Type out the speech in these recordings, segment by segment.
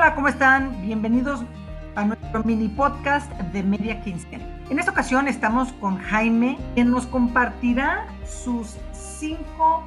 Hola, ¿cómo están? Bienvenidos a nuestro mini podcast de Media Quincena. En esta ocasión estamos con Jaime, quien nos compartirá sus cinco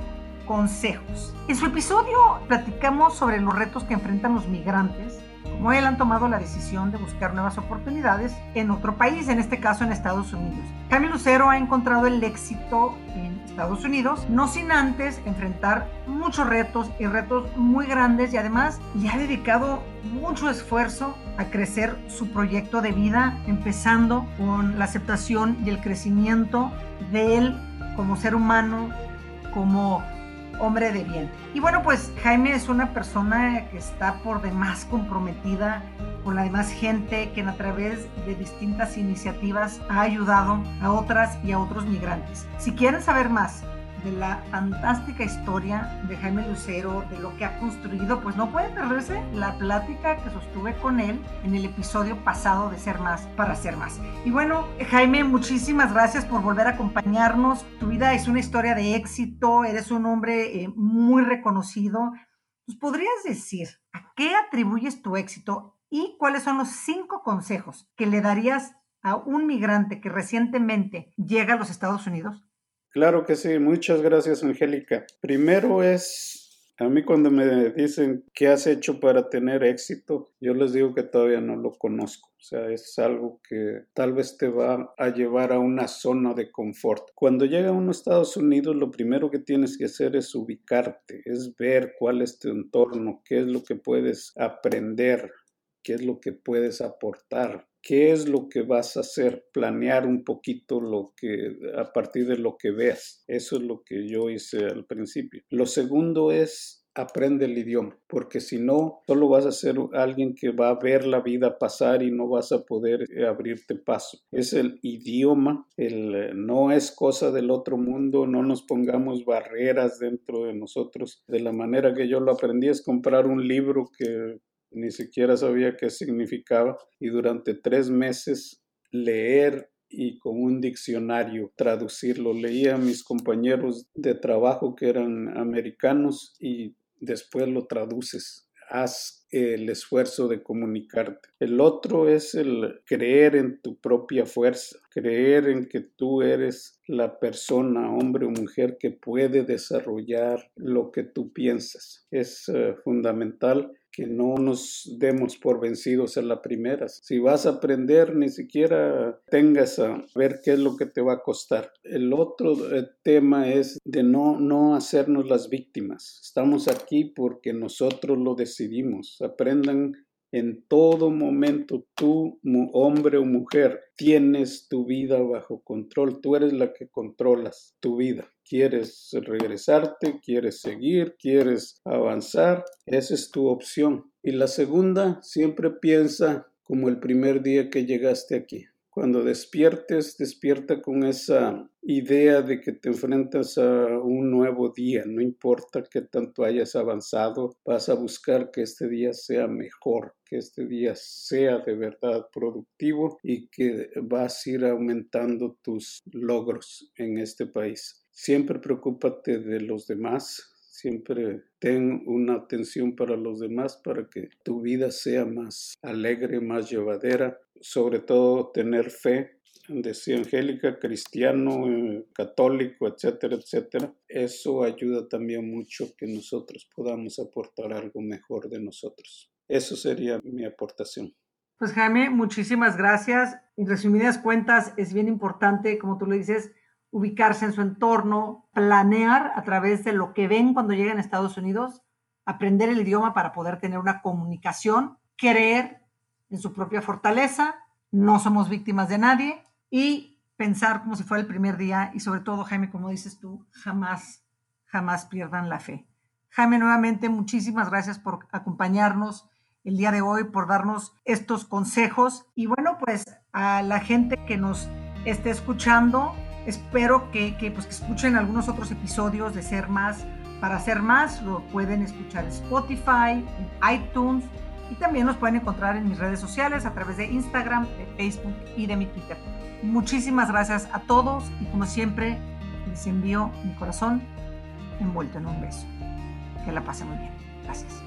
consejos. En su episodio platicamos sobre los retos que enfrentan los migrantes, como él han tomado la decisión de buscar nuevas oportunidades en otro país, en este caso en Estados Unidos. Jaime Lucero ha encontrado el éxito en Estados Unidos, no sin antes enfrentar muchos retos y retos muy grandes y además le ha dedicado mucho esfuerzo a crecer su proyecto de vida, empezando con la aceptación y el crecimiento de él como ser humano, como hombre de bien. Y bueno, pues Jaime es una persona que está por demás comprometida con la demás gente, que a través de distintas iniciativas ha ayudado a otras y a otros migrantes. Si quieren saber más de la fantástica historia de Jaime Lucero, de lo que ha construido, pues no puede perderse la plática que sostuve con él en el episodio pasado de Ser Más para Ser Más. Y bueno, Jaime, muchísimas gracias por volver a acompañarnos. Tu vida es una historia de éxito, eres un hombre eh, muy reconocido. ¿Nos podrías decir a qué atribuyes tu éxito y cuáles son los cinco consejos que le darías a un migrante que recientemente llega a los Estados Unidos? Claro que sí, muchas gracias Angélica. Primero es, a mí cuando me dicen qué has hecho para tener éxito, yo les digo que todavía no lo conozco. O sea, es algo que tal vez te va a llevar a una zona de confort. Cuando llega a unos Estados Unidos, lo primero que tienes que hacer es ubicarte, es ver cuál es tu entorno, qué es lo que puedes aprender, qué es lo que puedes aportar qué es lo que vas a hacer, planear un poquito lo que a partir de lo que veas. Eso es lo que yo hice al principio. Lo segundo es aprende el idioma, porque si no, solo vas a ser alguien que va a ver la vida pasar y no vas a poder eh, abrirte paso. Es el idioma, el, eh, no es cosa del otro mundo, no nos pongamos barreras dentro de nosotros. De la manera que yo lo aprendí es comprar un libro que ni siquiera sabía qué significaba y durante tres meses leer y con un diccionario traducirlo. Leía a mis compañeros de trabajo que eran americanos y después lo traduces. Haz el esfuerzo de comunicarte. El otro es el creer en tu propia fuerza, creer en que tú eres la persona, hombre o mujer, que puede desarrollar lo que tú piensas. Es eh, fundamental que no nos demos por vencidos en la primera. Si vas a aprender, ni siquiera tengas a ver qué es lo que te va a costar. El otro eh, tema es de no, no hacernos las víctimas. Estamos aquí porque nosotros lo decidimos. Aprendan en todo momento tú, hombre o mujer, tienes tu vida bajo control. Tú eres la que controlas tu vida. ¿Quieres regresarte? ¿Quieres seguir? ¿Quieres avanzar? Esa es tu opción. Y la segunda, siempre piensa como el primer día que llegaste aquí. Cuando despiertes, despierta con esa idea de que te enfrentas a un nuevo día. No importa qué tanto hayas avanzado, vas a buscar que este día sea mejor, que este día sea de verdad productivo y que vas a ir aumentando tus logros en este país. Siempre preocúpate de los demás, Siempre ten una atención para los demás para que tu vida sea más alegre, más llevadera. Sobre todo tener fe, decía Angélica, cristiano, eh, católico, etcétera, etcétera. Eso ayuda también mucho que nosotros podamos aportar algo mejor de nosotros. Eso sería mi aportación. Pues Jaime, muchísimas gracias. En resumidas cuentas, es bien importante, como tú lo dices, ubicarse en su entorno, planear a través de lo que ven cuando llegan a Estados Unidos, aprender el idioma para poder tener una comunicación, creer en su propia fortaleza, no somos víctimas de nadie y pensar como si fuera el primer día y sobre todo, Jaime, como dices tú, jamás, jamás pierdan la fe. Jaime, nuevamente, muchísimas gracias por acompañarnos el día de hoy, por darnos estos consejos y bueno, pues a la gente que nos esté escuchando, Espero que, pues, que escuchen algunos otros episodios de Ser Más. Para Ser Más lo pueden escuchar en Spotify, en iTunes y también los pueden encontrar en mis redes sociales a través de Instagram, de Facebook y de mi Twitter. Muchísimas gracias a todos y como siempre les envío mi corazón envuelto en un beso. Que la pasen muy bien. Gracias.